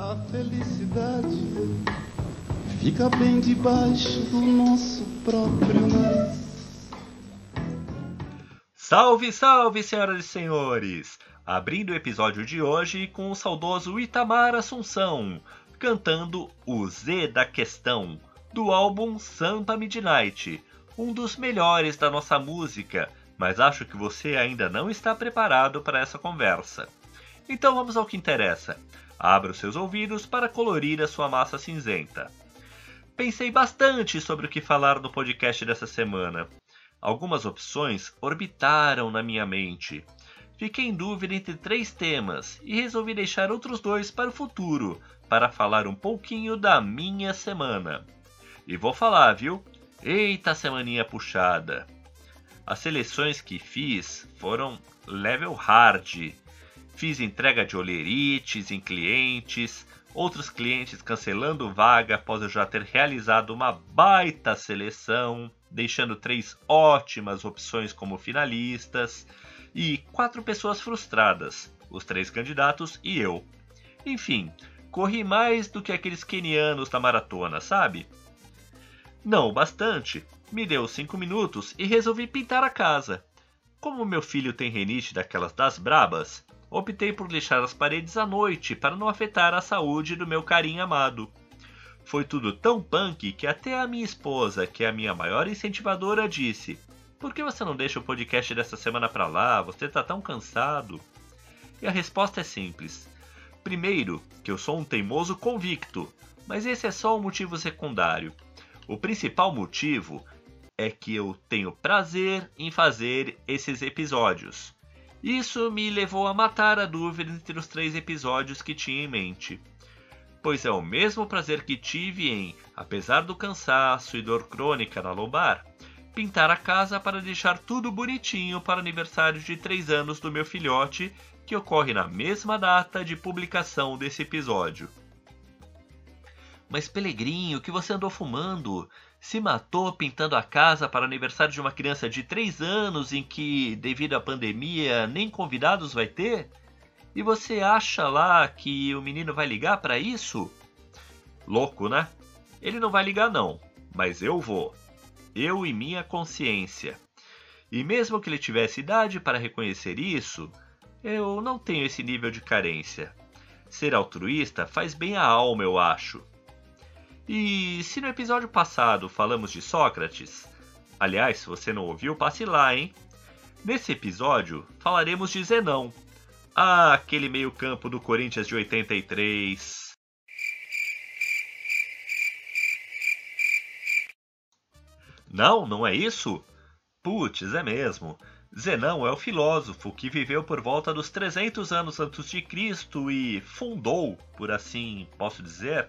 A felicidade fica bem debaixo do nosso próprio nariz. Salve, salve, senhoras e senhores! Abrindo o episódio de hoje com o saudoso Itamar Assunção, cantando o Z da Questão, do álbum Sampa Midnight, um dos melhores da nossa música, mas acho que você ainda não está preparado para essa conversa. Então vamos ao que interessa. Abra os seus ouvidos para colorir a sua massa cinzenta. Pensei bastante sobre o que falar no podcast dessa semana Algumas opções orbitaram na minha mente. Fiquei em dúvida entre três temas e resolvi deixar outros dois para o futuro, para falar um pouquinho da minha semana. E vou falar, viu? Eita semaninha puxada! As seleções que fiz foram level hard. Fiz entrega de olerites em clientes, outros clientes cancelando vaga após eu já ter realizado uma baita seleção deixando três ótimas opções como finalistas e quatro pessoas frustradas, os três candidatos e eu. Enfim, corri mais do que aqueles kenianos da maratona, sabe? Não bastante, me deu cinco minutos e resolvi pintar a casa. Como meu filho tem renite daquelas das brabas, optei por deixar as paredes à noite para não afetar a saúde do meu carinho amado. Foi tudo tão punk que até a minha esposa, que é a minha maior incentivadora, disse: Por que você não deixa o podcast dessa semana pra lá? Você tá tão cansado. E a resposta é simples. Primeiro, que eu sou um teimoso convicto, mas esse é só um motivo secundário. O principal motivo é que eu tenho prazer em fazer esses episódios. Isso me levou a matar a dúvida entre os três episódios que tinha em mente pois é o mesmo prazer que tive em, apesar do cansaço e dor crônica na lombar, pintar a casa para deixar tudo bonitinho para o aniversário de 3 anos do meu filhote, que ocorre na mesma data de publicação desse episódio. Mas Pelegrinho, o que você andou fumando? Se matou pintando a casa para aniversário de uma criança de 3 anos em que, devido à pandemia, nem convidados vai ter? E você acha lá que o menino vai ligar para isso? Louco, né? Ele não vai ligar não, mas eu vou. Eu e minha consciência. E mesmo que ele tivesse idade para reconhecer isso, eu não tenho esse nível de carência. Ser altruísta faz bem à alma, eu acho. E se no episódio passado falamos de Sócrates, aliás, se você não ouviu, passe lá, hein? Nesse episódio falaremos de Zenão, ah, aquele meio-campo do Corinthians de 83. Não, não é isso? Putz, é mesmo. Zenão é o filósofo que viveu por volta dos 300 anos antes de Cristo e fundou, por assim posso dizer,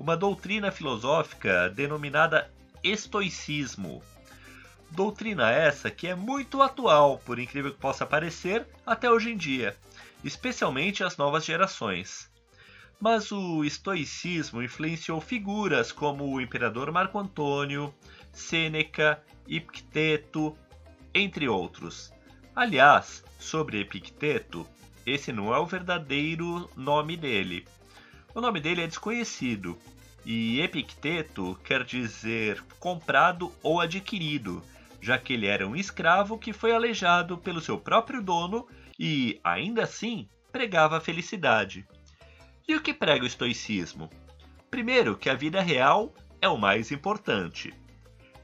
uma doutrina filosófica denominada estoicismo. Doutrina essa que é muito atual, por incrível que possa parecer, até hoje em dia especialmente as novas gerações. Mas o estoicismo influenciou figuras como o imperador Marco Antônio, Sêneca, Epicteto, entre outros. Aliás, sobre Epicteto, esse não é o verdadeiro nome dele. O nome dele é desconhecido, e Epicteto quer dizer comprado ou adquirido, já que ele era um escravo que foi aleijado pelo seu próprio dono e, ainda assim, pregava a felicidade. E o que prega o estoicismo? Primeiro, que a vida real é o mais importante.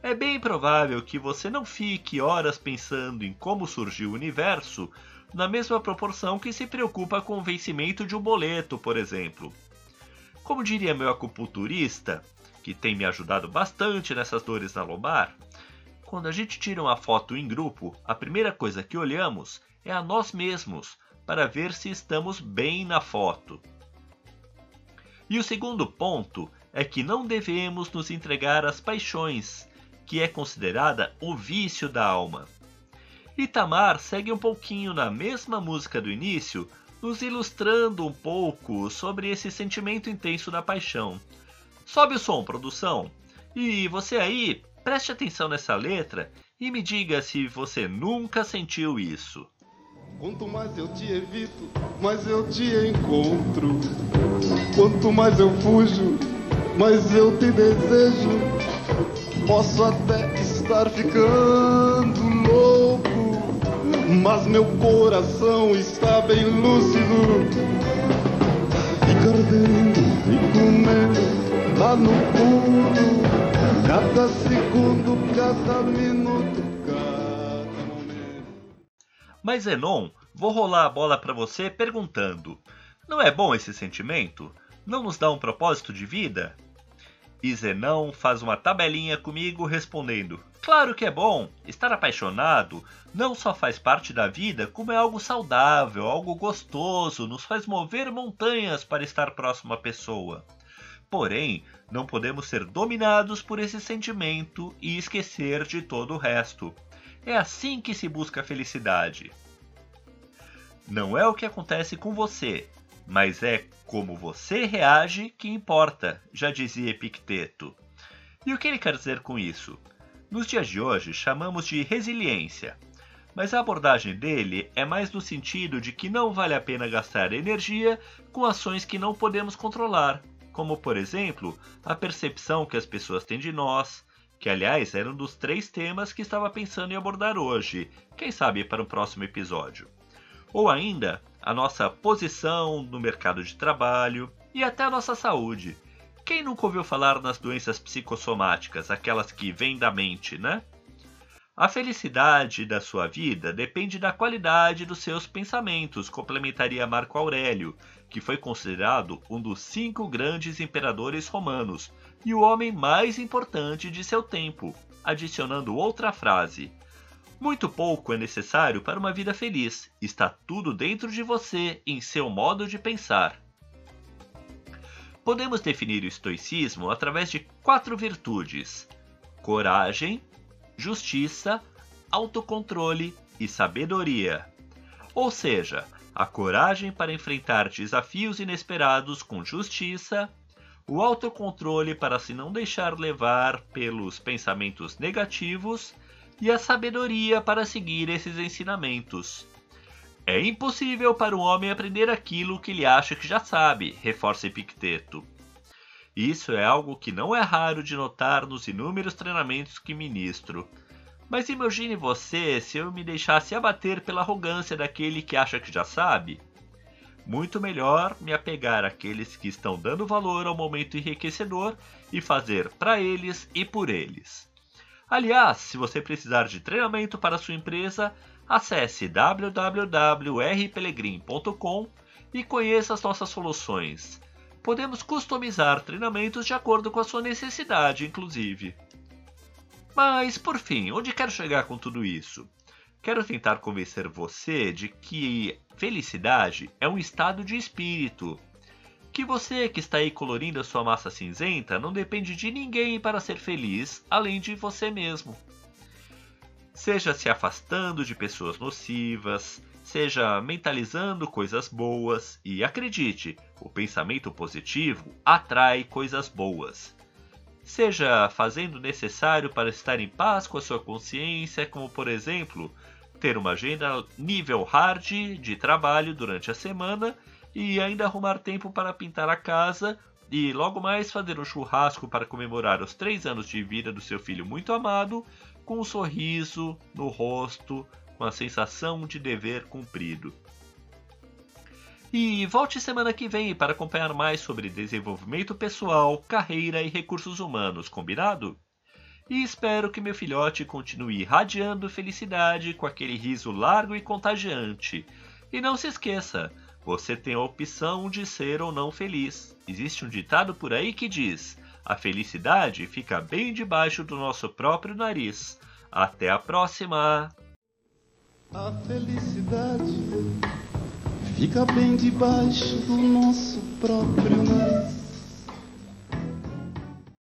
É bem provável que você não fique horas pensando em como surgiu o universo na mesma proporção que se preocupa com o vencimento de um boleto, por exemplo. Como diria meu acupunturista, que tem me ajudado bastante nessas dores na lombar, quando a gente tira uma foto em grupo, a primeira coisa que olhamos é a nós mesmos, para ver se estamos bem na foto. E o segundo ponto é que não devemos nos entregar às paixões, que é considerada o vício da alma. Itamar segue um pouquinho na mesma música do início, nos ilustrando um pouco sobre esse sentimento intenso da paixão. Sobe o som, produção. E você aí, preste atenção nessa letra e me diga se você nunca sentiu isso. Quanto mais eu te evito, mais eu te encontro. Quanto mais eu fujo, mais eu te desejo. Posso até estar ficando louco, mas meu coração está bem lúcido. Fica ardendo e comendo lá no fundo, cada segundo, cada minuto, cada momento. Mas Zenon, vou rolar a bola para você perguntando: não é bom esse sentimento? Não nos dá um propósito de vida? E Zenão faz uma tabelinha comigo respondendo: Claro que é bom! Estar apaixonado não só faz parte da vida, como é algo saudável, algo gostoso, nos faz mover montanhas para estar próximo à pessoa. Porém, não podemos ser dominados por esse sentimento e esquecer de todo o resto. É assim que se busca a felicidade. Não é o que acontece com você, mas é como você reage que importa, já dizia Epicteto. E o que ele quer dizer com isso? Nos dias de hoje chamamos de resiliência, mas a abordagem dele é mais no sentido de que não vale a pena gastar energia com ações que não podemos controlar, como por exemplo a percepção que as pessoas têm de nós, que aliás era um dos três temas que estava pensando em abordar hoje, quem sabe para um próximo episódio ou ainda a nossa posição no mercado de trabalho e até a nossa saúde. Quem nunca ouviu falar nas doenças psicossomáticas, aquelas que vêm da mente, né? A felicidade da sua vida depende da qualidade dos seus pensamentos, complementaria Marco Aurélio, que foi considerado um dos cinco grandes imperadores romanos e o homem mais importante de seu tempo, adicionando outra frase: muito pouco é necessário para uma vida feliz. Está tudo dentro de você, em seu modo de pensar. Podemos definir o estoicismo através de quatro virtudes: coragem, justiça, autocontrole e sabedoria. Ou seja, a coragem para enfrentar desafios inesperados com justiça, o autocontrole para se não deixar levar pelos pensamentos negativos e a sabedoria para seguir esses ensinamentos. É impossível para um homem aprender aquilo que ele acha que já sabe, reforça Epicteto. Isso é algo que não é raro de notar nos inúmeros treinamentos que ministro. Mas imagine você se eu me deixasse abater pela arrogância daquele que acha que já sabe. Muito melhor me apegar àqueles que estão dando valor ao momento enriquecedor e fazer para eles e por eles. Aliás, se você precisar de treinamento para sua empresa, acesse www.rpelegrim.com e conheça as nossas soluções. Podemos customizar treinamentos de acordo com a sua necessidade, inclusive. Mas, por fim, onde quero chegar com tudo isso? Quero tentar convencer você de que felicidade é um estado de espírito que você que está aí colorindo a sua massa cinzenta não depende de ninguém para ser feliz, além de você mesmo. Seja se afastando de pessoas nocivas, seja mentalizando coisas boas e acredite, o pensamento positivo atrai coisas boas. Seja fazendo o necessário para estar em paz com a sua consciência, como por exemplo, ter uma agenda nível hard de trabalho durante a semana e ainda arrumar tempo para pintar a casa e logo mais fazer um churrasco para comemorar os três anos de vida do seu filho muito amado, com um sorriso no rosto, com a sensação de dever cumprido. E volte semana que vem para acompanhar mais sobre desenvolvimento pessoal, carreira e recursos humanos, combinado? E espero que meu filhote continue irradiando felicidade com aquele riso largo e contagiante. E não se esqueça, você tem a opção de ser ou não feliz. Existe um ditado por aí que diz: a felicidade fica bem debaixo do nosso próprio nariz. Até a próxima! A felicidade fica bem debaixo do nosso próprio nariz.